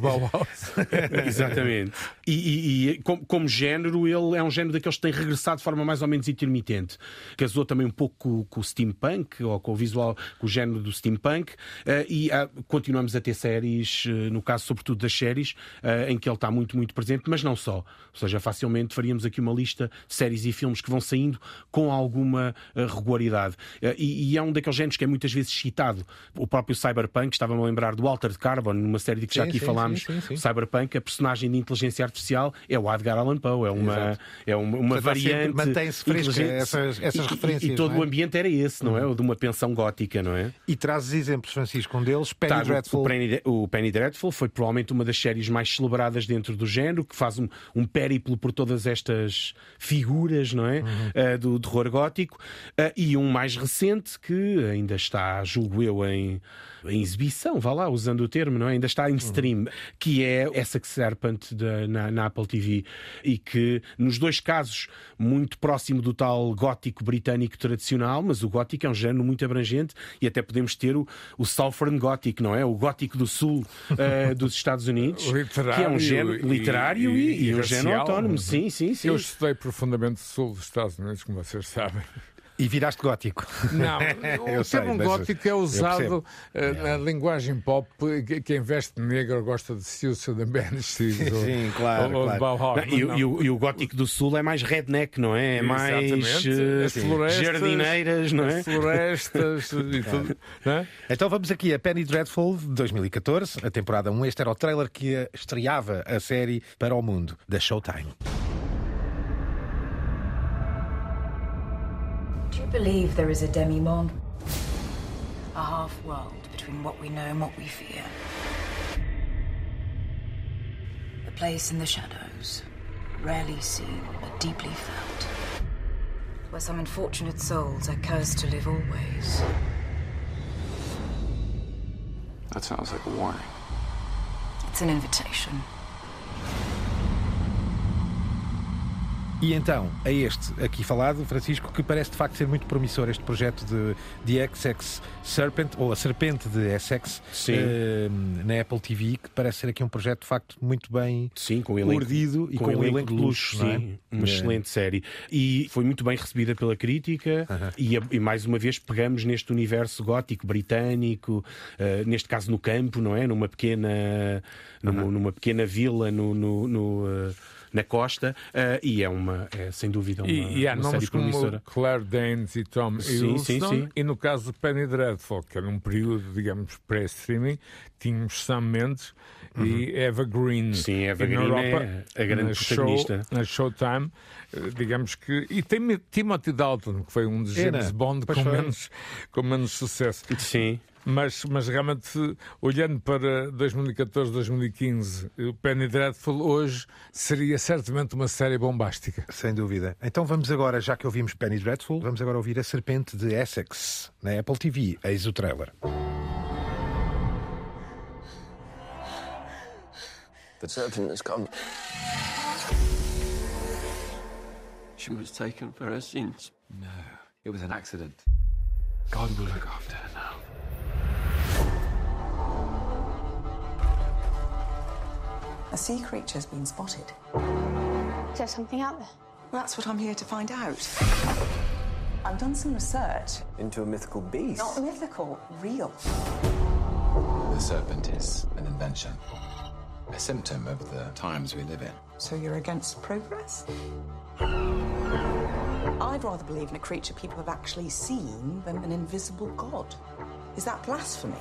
Speaker 3: Bauhaus. [LAUGHS]
Speaker 4: Exatamente. E, e- e como, como género, ele é um género daqueles que tem regressado de forma mais ou menos intermitente. Casou também um pouco com, com o steampunk, ou com o visual, com o género do steampunk, eh, e ah, continuamos a ter séries, eh, no caso, sobretudo das séries, eh, em que ele está muito, muito presente, mas não só. Ou seja, facilmente faríamos aqui uma lista de séries e filmes que vão saindo com alguma regularidade. E, e é um daqueles géneros que é muitas vezes citado. O próprio Cyberpunk, estava-me a lembrar do Altered Carbon, numa série de que já
Speaker 1: Sim,
Speaker 4: aqui
Speaker 1: sim,
Speaker 4: falámos,
Speaker 1: sim.
Speaker 4: Cyberpunk, a personagem de inteligência artificial é o Edgar Allan Poe, é uma,
Speaker 1: Exato.
Speaker 4: é uma, uma
Speaker 1: Portanto,
Speaker 4: variante.
Speaker 1: mantém-se fresca essas- essas
Speaker 4: E- e-
Speaker 1: referências,
Speaker 4: E, todo
Speaker 1: é?
Speaker 4: o ambiente era esse, não é? O de uma pensão gótica, não é?
Speaker 1: E trazes exemplos, Francisco, um deles, Penny
Speaker 4: Tá, o-
Speaker 1: Dreadful.
Speaker 4: O Penny, o Penny Dreadful foi provavelmente uma das séries mais celebradas dentro do género, que faz um, um périplo por todas estas figuras, não é? Uh, do terror gótico. Uh, e um mais recente que ainda está, julgo eu, em, em exibição, vá lá, usando o termo, não é? Ainda está em stream, que é essa Serpent da- na, na Apple TV. E que, nos dois casos, muito próximo do tal gótico britânico tradicional, mas o gótico é um género muito abrangente e até podemos ter o, o Southern Gothic, não é? O gótico do sul eh, [LAUGHS] dos Estados Unidos, que é um género literário e,
Speaker 3: e-
Speaker 4: e um
Speaker 3: e
Speaker 4: género
Speaker 3: racial.
Speaker 4: autónomo. Sim, sim, sim.
Speaker 3: Eu estudei profundamente o sul dos Estados Unidos, como vocês sabem.
Speaker 1: E viraste gótico.
Speaker 3: Não, [LAUGHS] o
Speaker 1: sei,
Speaker 3: termo gótico é usado eh, na linguagem pop. que- Quem veste negro gosta de Silcio da Banshees
Speaker 1: Sim, claro,
Speaker 3: ou,
Speaker 1: claro.
Speaker 3: Bauhaus.
Speaker 4: Não, e, o- e o, e o gótico do sul é mais redneck, não é? É mais eh,
Speaker 3: As florestas,
Speaker 4: jardineiras, não é?
Speaker 3: As florestas [LAUGHS] e tudo. é?
Speaker 1: Então vamos aqui a Penny Dreadful de 2014, a temporada 1. Este era o trailer que estreava a série para o mundo, da Showtime.
Speaker 22: Believe there is a demi-monde? A half-world between what we know and what we fear. A place in the shadows, rarely seen but deeply felt. where some unfortunate souls are cursed to live always.
Speaker 11: That sounds like a warning.
Speaker 22: It's an invitation.
Speaker 1: E então, a este aqui falado, Francisco, que parece de facto ser muito promissor este projeto de, de XX Serpent, ou a Serpente de Essex, eh, na Apple TV, que parece ser aqui um projeto de facto muito bem
Speaker 4: sim, com elenco,
Speaker 1: urdido e com, um elenco de luxo.
Speaker 4: Sim,
Speaker 1: é?
Speaker 4: uma
Speaker 1: é.
Speaker 4: excelente série. E foi muito bem recebida pela crítica, uh -huh. e, e, mais uma vez pegamos neste universo gótico britânico, uh, neste caso no campo, não é? Numa pequena, numa, uh -huh. numa pequena vila no. no, no uh, na costa uh, e é uma é sem dúvida uma,
Speaker 3: e, e há
Speaker 4: uma
Speaker 3: nomes
Speaker 4: série promissora.
Speaker 3: como Claire Danes e Tom
Speaker 4: sim,
Speaker 3: Hiddleston
Speaker 4: sim, sim.
Speaker 3: e no caso de Penny Dreadful que era um período digamos pré-streaming tínhamos Sam Mendes uhum. e Eva Green
Speaker 4: sim Eva Green
Speaker 3: Europa,
Speaker 4: é a grande protagonista
Speaker 3: show, na Showtime digamos que e tem Timothy Dalton que foi um dos James
Speaker 1: Era.
Speaker 3: Bond com menos, com menos sucesso
Speaker 4: sim
Speaker 3: mas, mas realmente, olhando para 2014, 2015, o Penny Dreadful hoje seria certamente uma série bombástica.
Speaker 1: Sem dúvida. Então vamos agora, já que ouvimos Penny Dreadful, vamos agora ouvir A Serpente de Essex, na Apple TV. Eis o trailer.
Speaker 11: The serpent has come.
Speaker 10: She was taken for her sins.
Speaker 5: No, it was an accident. God will look after her now.
Speaker 23: A sea creature's been spotted.
Speaker 12: Is there something out there?
Speaker 23: That's what I'm here to find out. I've done some research.
Speaker 17: Into a mythical beast?
Speaker 23: Not mythical, real.
Speaker 5: The serpent is an invention, a symptom of the times we live in.
Speaker 23: So you're against progress? I'd rather believe in a creature people have actually seen than an invisible god. Is that blasphemy?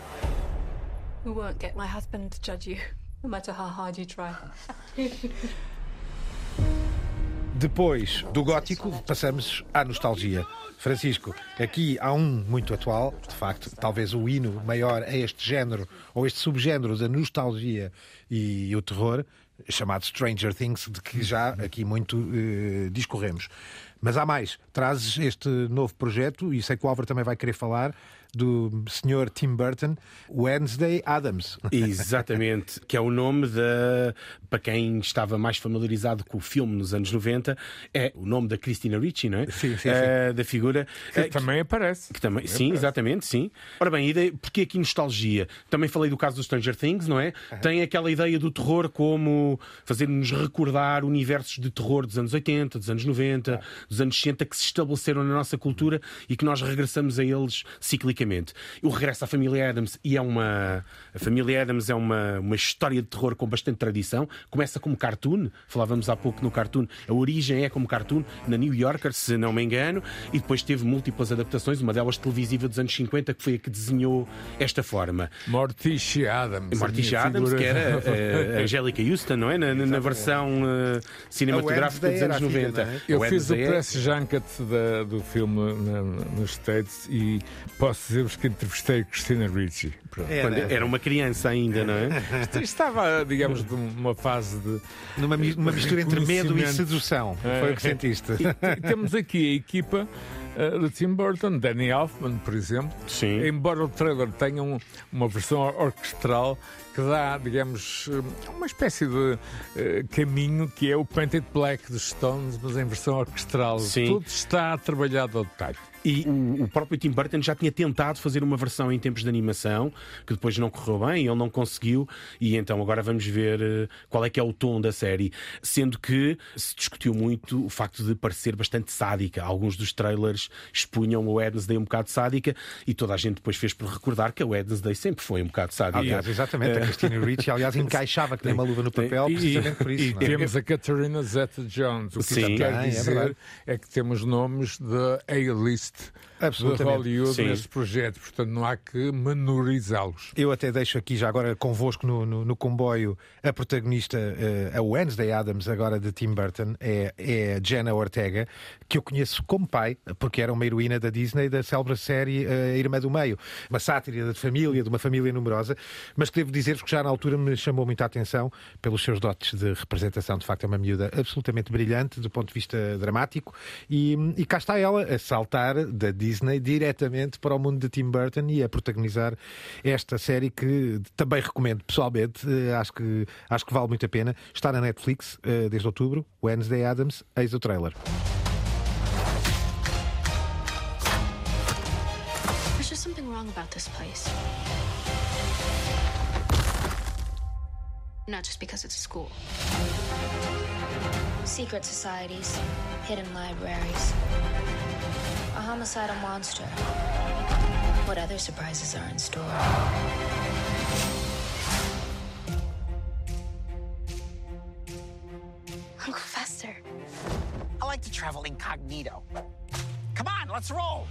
Speaker 24: We won't get my husband to judge you, [LAUGHS] no matter how hard you try. [LAUGHS]
Speaker 1: Depois do gótico, passamos à nostalgia. Francisco, aqui há um muito atual, de facto, talvez o hino maior a este género, ou este subgénero da nostalgia e o terror, chamado Stranger Things, de que já aqui muito eh, discorremos. Mas há mais. Trazes este novo projeto, e sei que o Álvaro também vai querer falar, do Sr. Tim Burton, Wednesday Adams.
Speaker 4: Exatamente, que é o nome da. Para quem estava mais familiarizado com o filme nos anos 90, é o nome da Christina Ricci, não é?
Speaker 1: Sim, sim, sim.
Speaker 4: Uh, da figura.
Speaker 3: Que
Speaker 4: uh,
Speaker 3: também aparece.
Speaker 4: Que também,
Speaker 3: também
Speaker 4: sim,
Speaker 3: aparece.
Speaker 4: exatamente, sim. Ora bem, ideia, porque aqui nostalgia? Também falei do caso do Stranger Things, não é? Tem aquela ideia do terror como fazer-nos recordar universos de terror dos anos 80, dos anos 90, dos anos 60 que se estabeleceram na nossa cultura e que nós regressamos a eles ciclicamente. O regresso à família Adams e é uma. A família Adams é uma, uma história de terror com bastante tradição. Começa como cartoon, falávamos há pouco no cartoon. A origem é como cartoon na New Yorker, se não me engano, e depois teve múltiplas adaptações, uma delas televisiva dos anos 50, que foi a que desenhou esta forma.
Speaker 3: Morticia Adams.
Speaker 4: Morticia Adams, que era uh, Angélica Houston, não é? Na, na versão uh, cinematográfica dos anos 90.
Speaker 1: é?
Speaker 3: Eu fiz o
Speaker 4: Wednesday é-
Speaker 3: press junket da, do filme na, nos States e posso dizer-vos que entrevistei Christina Ricci.
Speaker 1: Né?
Speaker 4: era uma criança ainda, não é?
Speaker 3: Estava, digamos, numa fase de.
Speaker 1: Numa mi- uma mistura entre medo e sedução. Foi o que sentiste.
Speaker 3: E te- temos aqui a equipa uh, de Tim Burton, Danny Elfman, por exemplo.
Speaker 4: Sim.
Speaker 3: Embora o trailer tenha um- uma versão orquestral que dá, digamos, eh, uma espécie de eh, caminho que é o Painted Black dos Stones, mas em versão orquestral.
Speaker 4: Sim.
Speaker 3: Tudo está trabalhado ao detalhe.
Speaker 4: E o, o próprio Tim Burton já tinha tentado fazer uma versão em tempos de animação, que depois não correu bem, ele não conseguiu, e então agora vamos ver qual é que é o tom da série. Sendo que se discutiu muito o facto de parecer bastante sádica. Alguns dos trailers expunham o Wednesday um bocado sádica, e toda a gente depois fez por recordar que a Wednesday sempre foi um bocado sádica.
Speaker 1: Aliás, exatamente. A Christina Ricci, aliás, encaixava que nem uma luva no papel,
Speaker 3: E-
Speaker 1: precisamente por isso.
Speaker 3: E
Speaker 1: não é?
Speaker 3: temos a Catarina Zeta-Jones. O que
Speaker 4: Sim.
Speaker 3: quer
Speaker 1: é
Speaker 3: dizer
Speaker 1: verdade.
Speaker 3: é, que temos nomes de A-list de. Hollywood
Speaker 1: Sim.
Speaker 3: neste projeto, portanto não há que menorizá-los.
Speaker 1: Eu até deixo aqui já agora convosco no, no, no comboio a protagonista, eh, a Wednesday Adams, agora de Tim Burton, é, é a Jenna Ortega, que eu conheço como pai, porque era uma heroína da Disney da célebre série eh, A Irmã do Meio, uma sátira de família, de uma família numerosa, mas que devo dizer-vos que já na altura me chamou muita atenção pelos seus dotes de representação. De facto, é uma miúda absolutamente brilhante do ponto de vista dramático e, e cá está ela a saltar da Disney diretamente para o mundo de Tim Burton e a protagonizar esta série que também recomendo pessoalmente. Eh, Acho que, acho que vale muito a pena. Está na Netflix eh, desde outubro. Wednesday Adams, eis o trailer.
Speaker 12: Wrong about this place. Not just because it's a school. Secret societies, hidden libraries, a homicidal monster. What other surprises are in store? Uncle Fester.
Speaker 25: I like to travel incognito. Come on, let's roll.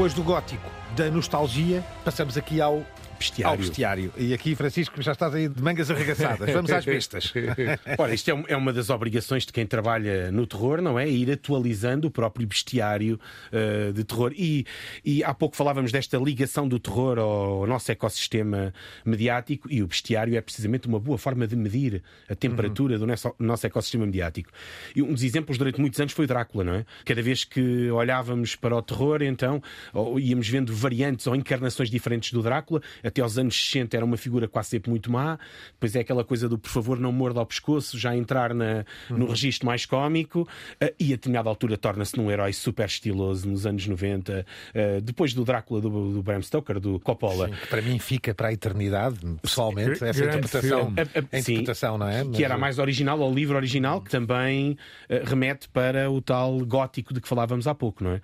Speaker 1: Depois do gótico, da nostalgia, passamos aqui ao
Speaker 4: Bestiário.
Speaker 1: Ao bestiário. E aqui, Francisco, já estás aí de mangas arregaçadas. Vamos às bestas. [LAUGHS]
Speaker 4: Ora, isto é, é uma das obrigações de quem trabalha no terror, não é? Ir atualizando o próprio bestiário eh, de terror. E, e há pouco falávamos desta ligação do terror ao nosso ecossistema mediático e o bestiário é precisamente uma boa forma de medir a temperatura do nosso, nosso ecossistema mediático. E um dos exemplos durante muitos anos foi o Drácula, não é? Cada vez que olhávamos para o terror, então, íamos vendo variantes ou encarnações diferentes do Drácula. Até aos anos 60 era uma figura quase sempre muito má. Depois é aquela coisa do por favor não morda ao pescoço, já entrar na, no registro mais cómico. eh, e a determinada altura torna-se num herói super estiloso nos anos 90. eh, depois do Drácula do, do Bram Stoker, do Coppola.
Speaker 1: Sim, que para mim fica para a eternidade, pessoalmente, essa interpretação,
Speaker 4: filme.
Speaker 1: a interpretação, não é?
Speaker 4: Que era a mais original, ao livro original, que também eh, remete para o tal gótico de que falávamos há pouco, não é?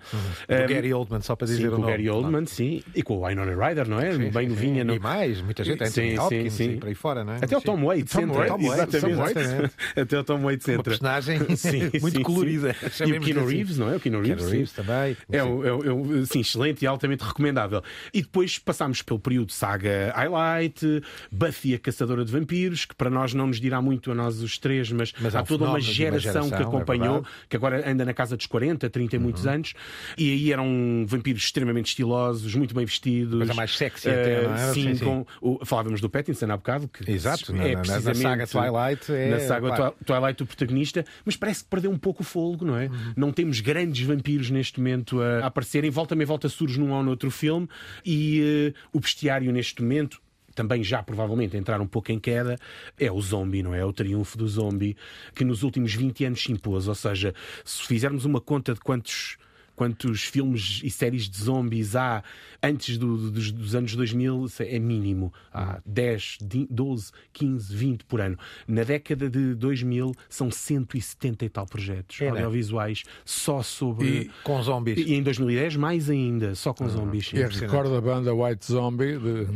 Speaker 1: Do
Speaker 4: Um,
Speaker 1: Gary Oldman, só para dizer
Speaker 4: sim,
Speaker 1: o
Speaker 4: com o
Speaker 1: nome.
Speaker 4: Gary Oldman, sim. E com o Winona Ryder, não é?
Speaker 1: Sim,
Speaker 4: Bem
Speaker 1: sim, sim.
Speaker 4: não-
Speaker 1: E mais, muita gente, Anthony
Speaker 4: Sim,
Speaker 1: Hopkins
Speaker 4: sim, sim.
Speaker 1: e por aí fora, não é?
Speaker 4: Até o. Tom Waits
Speaker 1: Tom
Speaker 4: entra.
Speaker 1: Waits, Tom Waits,
Speaker 4: Exatamente.
Speaker 1: exatamente. [LAUGHS]
Speaker 4: Até o Tom Waits
Speaker 1: Uma
Speaker 4: entra.
Speaker 1: personagem [LAUGHS]
Speaker 4: Sim, [LAUGHS]
Speaker 1: muito colorida.
Speaker 4: E o Keanu
Speaker 1: assim.
Speaker 4: Reeves, não é? O Keanu Reeves,
Speaker 1: Reeves também.
Speaker 4: É, é, é sim, excelente e altamente recomendável. E depois passámos pelo período saga Highlight, Buffy a Caçadora de Vampiros, que para nós não nos dirá muito a nós os três, mas,
Speaker 1: Mas é
Speaker 4: há toda uma
Speaker 1: uma
Speaker 4: geração, que
Speaker 1: é
Speaker 4: acompanhou, que agora anda na casa dos 40, 30 e muitos anos, e aí eram vampiros extremamente estilosos, muito bem vestidos.
Speaker 1: Coisa mais sexy
Speaker 4: Eh,
Speaker 1: até, não é?
Speaker 4: Sim,
Speaker 1: Sim, sim.
Speaker 4: com o- falávamos do Pattinson há bocado, que
Speaker 1: Exato, na-
Speaker 4: é
Speaker 1: na- na saga Twilight é-
Speaker 4: na saga
Speaker 1: claro.
Speaker 4: Twi- Twilight o protagonista, mas parece que perdeu um pouco o fôlego, não é?
Speaker 1: Uhum.
Speaker 4: Não temos grandes vampiros neste momento a, a aparecerem, volta meia volta surge num ou noutro filme e eh, o bestiário neste momento também já provavelmente entrar um pouco em queda, é o zombie, não é? É o triunfo do zombie que nos últimos 20 anos se impôs. Ou seja, se fizermos uma conta de quantos quantos filmes e séries de zombies há antes do- dos, dos anos 2000 é mínimo. Há 10, di- 12, 15, 20 por ano. Na década de 2000 são 170 e tal projetos
Speaker 1: É, né?
Speaker 4: audiovisuais só sobre.
Speaker 1: E com zombies.
Speaker 4: E em 2010 mais ainda, só com zombies. sim.
Speaker 3: E recordo a banda White Zombie de...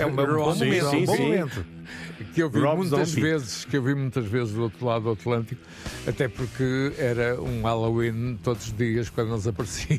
Speaker 1: É um bom momento, um bom momento.
Speaker 3: que eu vi
Speaker 4: Rob
Speaker 3: muitas
Speaker 4: Zombie.
Speaker 3: vezes, que eu vi muitas vezes do outro lado do Atlântico, até porque era um Halloween todos os dias quando eles apareciam.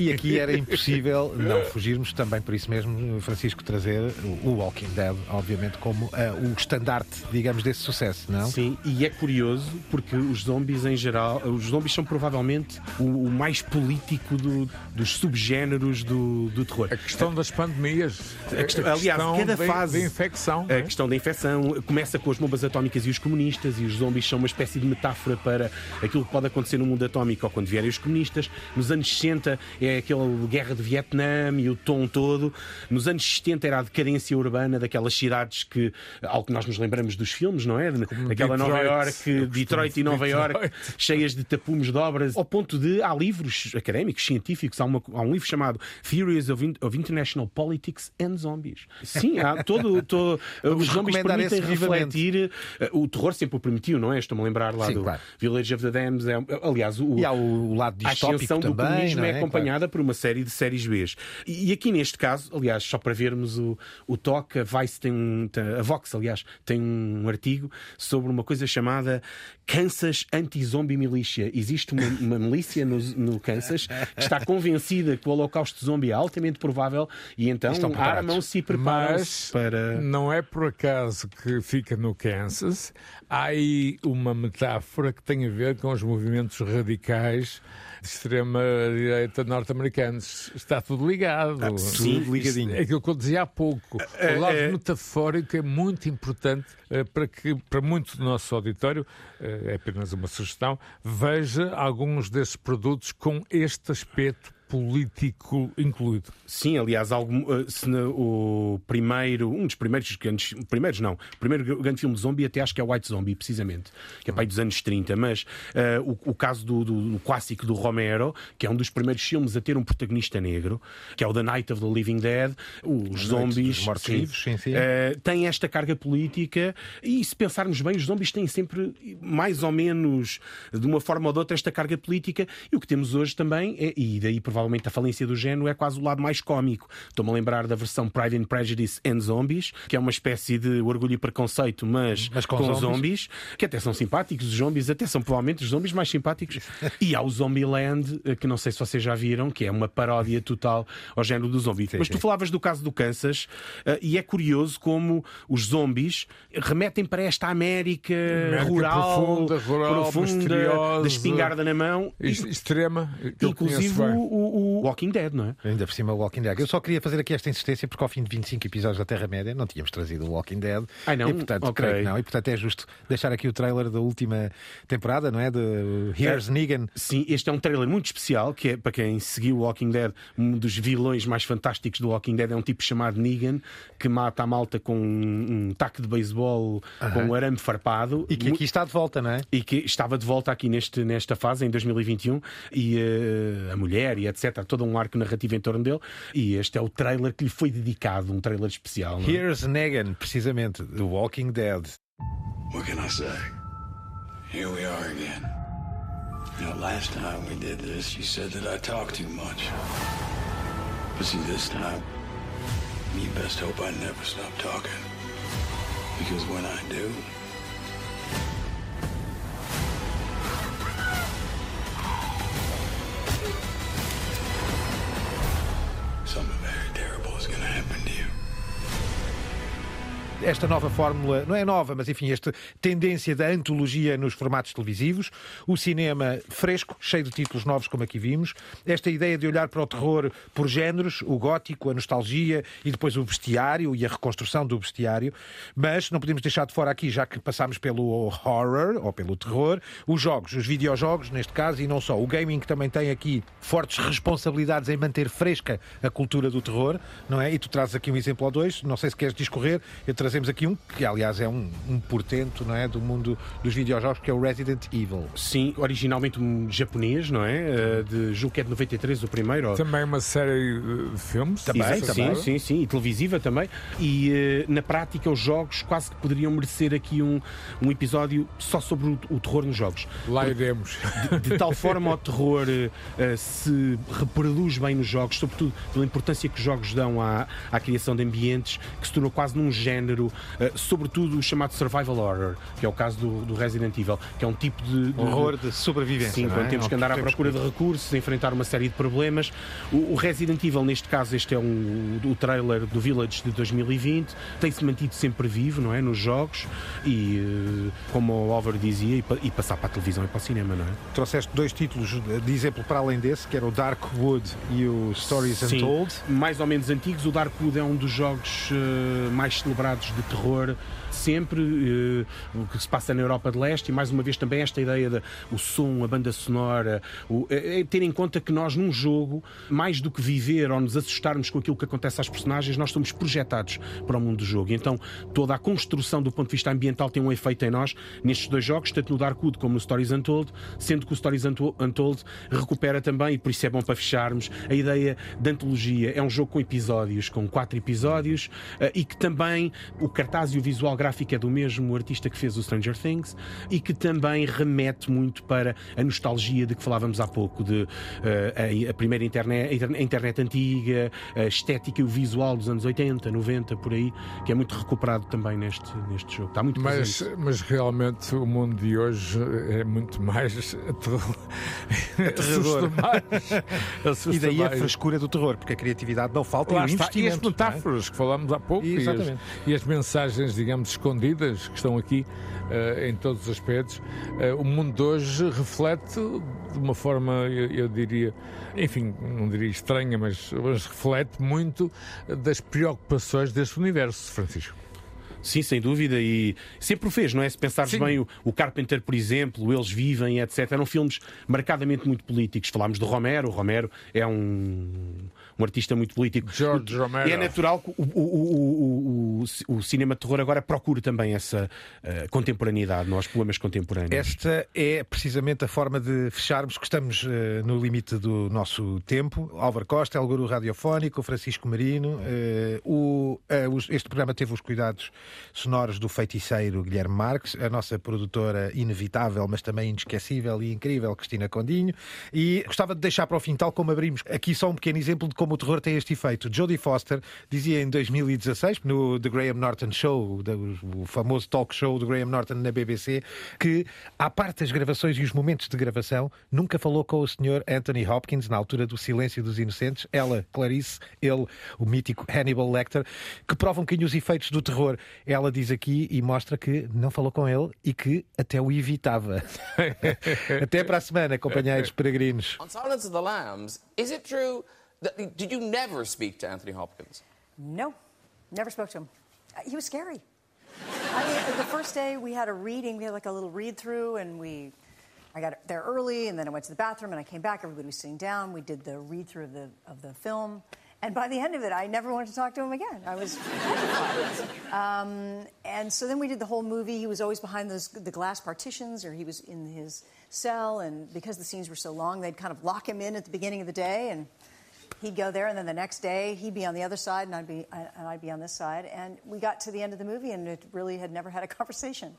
Speaker 1: E aqui era impossível não fugirmos também por isso mesmo, Francisco, trazer o Walking Dead, obviamente, como eh, o estandarte, digamos, desse sucesso, não?
Speaker 4: Sim, e é curioso porque os zombies em geral, os zombies são provavelmente o, o mais político do- dos subgéneros do, do terror.
Speaker 3: A questão das pandemias,
Speaker 4: A questão-
Speaker 3: a
Speaker 4: aliás,
Speaker 3: questão
Speaker 4: cada
Speaker 3: da-
Speaker 4: fase
Speaker 3: da infecção.
Speaker 4: A
Speaker 3: é?
Speaker 4: questão da infecção começa com as bombas atómicas e os comunistas, e os zombies são uma espécie de metáfora para aquilo que pode acontecer no mundo atómico ou quando vierem os comunistas. Nos anos 60 é aquela guerra de Vietnã e o tom todo. Nos anos 70 era a decadência urbana daquelas cidades que, algo que nós nos lembramos dos filmes, não é? Aquela Nova
Speaker 3: Detroit.
Speaker 4: York,
Speaker 3: Eu
Speaker 4: Detroit e Nova
Speaker 3: Detroit.
Speaker 4: York, cheias de tapumes de obras, ao ponto de há livros académicos, científicos, há, uma- há um livro chamado Theories of, In- of International Politics and Zombies. Sim, há todo, todo [LAUGHS] os zombies permitem refletir eh, o terror sempre o permitiu, não é? Estou-me a lembrar lá
Speaker 1: Sim,
Speaker 4: do
Speaker 1: claro.
Speaker 4: Village of the Dams, é, aliás, o,
Speaker 1: E há o lado
Speaker 4: a
Speaker 1: distópico
Speaker 4: ascensão do
Speaker 1: também,
Speaker 4: comunismo
Speaker 1: não
Speaker 4: é
Speaker 1: é?
Speaker 4: acompanhada acompanhada por uma série de séries B. E, e aqui neste caso, aliás, só para vermos o, o toque, a Vice tem um. A Vox, aliás, tem um artigo sobre uma coisa chamada Kansas Anti-Zombie Milícia. Existe uma, uma milícia no, no, Kansas que está convencida que o holocausto zombie é altamente provável e então armam-se e preparam-se para.
Speaker 3: Não é por acaso que fica no Kansas. Há aí uma metáfora que tem a ver com os movimentos radicais de extrema-direita norte-americanos. Está tudo ligado.
Speaker 4: Ah, sim, ligadinho.
Speaker 3: É aquilo que eu dizia há pouco. O lado é, metafórico é muito importante eh, para que, para muito do nosso auditório, eh, é apenas uma sugestão, veja alguns desses produtos com este aspecto político incluído.
Speaker 4: Sim, aliás, algum, eh, o primeiro, um dos primeiros grandes, primeiros não, o primeiro grande filme de zombie até acho que é White Zombie, precisamente, que é aí dos anos 30, mas uh, o, o, caso do, do, do, clássico do Romero, que é um dos primeiros filmes a ter um protagonista negro, que é o The Night of the Living Dead, os zombies,
Speaker 1: sim, sim, sim.
Speaker 4: Uh, tem esta carga política e se pensarmos bem, os zombies têm sempre mais ou menos, de uma forma ou de outra, esta carga política e o que temos hoje também, é, e daí provavelmente provavelmente a falência do género é quase o lado mais cómico. Estou-me a lembrar da versão Pride and Prejudice and Zombies, que é uma espécie de orgulho e preconceito, mas,
Speaker 1: mas com,
Speaker 4: com
Speaker 1: zombies.
Speaker 4: zombies. que até são simpáticos. Os zombies até são provavelmente os zombies mais simpáticos. [LAUGHS] e há o Zombieland, eh, que não sei se vocês já viram, que é uma paródia total ao género do zombie. Sim, mas tu falavas do caso do Kansas, uh, e é curioso como os zombies remetem para esta América,
Speaker 3: América
Speaker 4: rural,
Speaker 3: profunda, rural
Speaker 4: profunda da espingarda na mão.
Speaker 3: Extrema.
Speaker 4: Inclusive o, o Walking Dead, não é?
Speaker 1: Ainda por cima o Walking Dead. Eu só queria fazer aqui esta insistência porque ao fim de 25 episódios da Terra-média não tínhamos trazido o Walking Dead.
Speaker 4: Ai, não?
Speaker 1: E portanto,
Speaker 4: okay.
Speaker 1: creio que não. E portanto é justo deixar aqui o trailer da última temporada, não é? De Here's é, Negan.
Speaker 4: Sim, este é um trailer muito especial que é para quem seguiu o Walking Dead, um dos vilões mais fantásticos do Walking Dead é um tipo chamado Negan que mata a malta com um, um taco de beisebol uh -huh. com um arame farpado.
Speaker 1: E que aqui está de volta, não é?
Speaker 4: E que estava de volta aqui neste, nesta fase, em 2021, e uh, a mulher e etc. Todo um arco narrativo em torno dele. E este é o trailer que lhe foi dedicado, um trailer especial.
Speaker 1: É? Here's Negan, precisamente, The Walking Dead.
Speaker 10: What can I say? Here we are again. You know, last time we did this, you said that I talk too much. But see, this time, you best hope I never stop talking. Because when I do, terrible is going to happen to you.
Speaker 1: Esta nova fórmula, não é nova, mas enfim, esta tendência da antologia nos formatos televisivos, o cinema fresco, cheio de títulos novos, como aqui vimos, esta ideia de olhar para o terror por géneros, o gótico, a nostalgia e depois o bestiário e a reconstrução do bestiário, mas não podemos deixar de fora aqui, já que passámos pelo horror ou pelo terror, os jogos, os videojogos, neste caso, e não só. O gaming também tem aqui fortes responsabilidades em manter fresca a cultura do terror, não é? E tu trazes aqui um exemplo ou dois, não sei se queres discorrer, eu trazemos aqui um que, aliás, é um, um portento não é, do mundo dos videojogos, que é o Resident Evil.
Speaker 4: Sim, originalmente um japonês, não é? Eh, de, julgo que é de 93 o primeiro.
Speaker 3: Também uma série de filmes.
Speaker 4: Também, também. Sim, sim, sim, e televisiva também. E eh, na prática, os jogos quase que poderiam merecer aqui um, um episódio só sobre o, o terror nos jogos.
Speaker 3: Lá iremos.
Speaker 4: De, de tal forma o terror uh, se reproduz bem nos jogos, sobretudo pela importância que os jogos dão à, à criação de ambientes, que se tornou quase num género uh, sobretudo o chamado survival horror, que é o caso do, do Resident Evil, que é um tipo de,
Speaker 1: de horror de sobrevivência.
Speaker 4: Sim, quando
Speaker 1: é?
Speaker 4: temos que andar à procura de recursos, enfrentar uma série de problemas. O, o Resident Evil, neste caso, este é um, o trailer do Village de 2020, tem-se mantido sempre vivo, não é? Nos jogos e, uh, como o Oliver dizia, e, e, passar para a televisão e para o cinema, não é?
Speaker 1: Trouxeste dois títulos de exemplo para além desse, que era o Darkwood e o Stories
Speaker 4: Sim,
Speaker 1: Untold.
Speaker 4: Mais ou menos antigos. O Darkwood é um dos jogos uh, mais celebrados de terror sempre uh, o que se passa na Europa de Leste e mais uma vez também esta ideia do som, a banda sonora, o, é, ter em conta que nós num jogo, mais do que viver ou nos assustarmos com aquilo que acontece às personagens, nós somos projetados para o mundo do jogo. Então toda a construção do ponto de vista ambiental tem um efeito em nós nestes dois jogos, tanto no Darkwood como no Stories Untold, sendo que o Stories Untold recupera também, e por isso é bom para fecharmos, a ideia da antologia. É um jogo com episódios, com quatro episódios, e que também o cartaz e o visual gráfico é do mesmo artista que fez o Stranger Things e que também remete muito para a nostalgia de que falávamos há pouco, de uh, a, a, primeira internet, a internet antiga, a estética e o visual dos anos 80, 90, por aí, que é muito recuperado também neste, neste jogo. Está muito
Speaker 3: mas, mas realmente o mundo de hoje é muito mais [LAUGHS]
Speaker 1: aterrador.
Speaker 3: mais, [LAUGHS]
Speaker 1: e daí
Speaker 3: mais.
Speaker 1: a frescura do terror, porque a criatividade não falta Lá e o
Speaker 3: está.
Speaker 1: investimento.
Speaker 3: E as metáforas é? que falámos há pouco e, e, as, e, as, mensagens, digamos, escondidas que estão aqui uh, em todos os aspectos. Uh, o mundo de hoje reflete de uma forma, eu, eu diria, enfim, não diria estranha, mas, mas reflete muito das preocupações deste universo, Francisco.
Speaker 4: Sim, sem dúvida, e sempre o fez, não é? Se pensares Sim. bem, o, o, Carpenter, por exemplo, Eles Vivem, etc., eram filmes marcadamente muito políticos. Falámos do Romero, o Romero é um, um artista muito político.
Speaker 3: George Romero.
Speaker 4: E é natural que o, o, o, o cinema de terror agora procure também essa uh, contemporaneidade, nós poemas contemporâneos.
Speaker 1: Esta é precisamente a forma de fecharmos, que estamos uh, no limite do nosso tempo. Álvaro Costa, El Guru Radiofónico, Francisco Marino. Uh, este programa teve os cuidados sonoros do feiticeiro Guilherme Marques, a nossa produtora inevitável, mas também inesquecível e incrível, Cristina Condinho. E gostava de deixar para o fim, tal como abrimos, aqui só um pequeno exemplo de como o terror tem este efeito. Jodie Foster dizia em 2016, no The Graham Norton Show, o famoso talk show do Graham Norton na BBC, que, à parte das gravações e os momentos de gravação, nunca falou com o senhor Anthony Hopkins na altura do Silêncio dos Inocentes, ela, Clarice, ele, o mítico Hannibal Lecter, que provam que os efeitos do terror ela diz aqui e mostra que não falou com ele e que até o evitava. [LAUGHS] até para a semana, companheiros peregrinos.
Speaker 26: On Silence of the Lambs, is it true did you never speak to Anthony Hopkins?
Speaker 27: No, never spoke to him. Uh, he was scary. I mean, the first day we had a reading, we had like a little read through, and we. I got there early, and then I went to the bathroom, and I came back. Everybody was sitting down. We did the read through of the of the film. And by the end of it, I never wanted to talk to him again. I was um, and so then we did the whole movie. He was always behind those, the glass partitions, or he was in his cell. And because the scenes were so long, they'd kind of lock him in at the beginning of the day, and he'd go there. And then the next day, he'd be on the other side, and I'd be and I'd be on this side. And we got to the end of the movie, and it really had never had a [LAUGHS] conversation.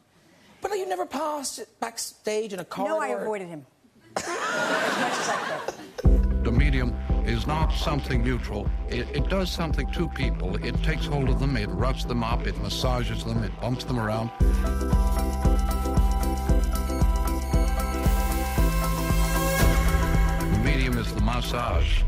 Speaker 26: But you never passed backstage in a corridor.
Speaker 27: No, I avoided him [LAUGHS] as much as I could.
Speaker 28: The medium is not something neutral. It, it, does something to people. It takes hold of them, it roughs them up, it massages them, it bumps them around. The medium is the massage.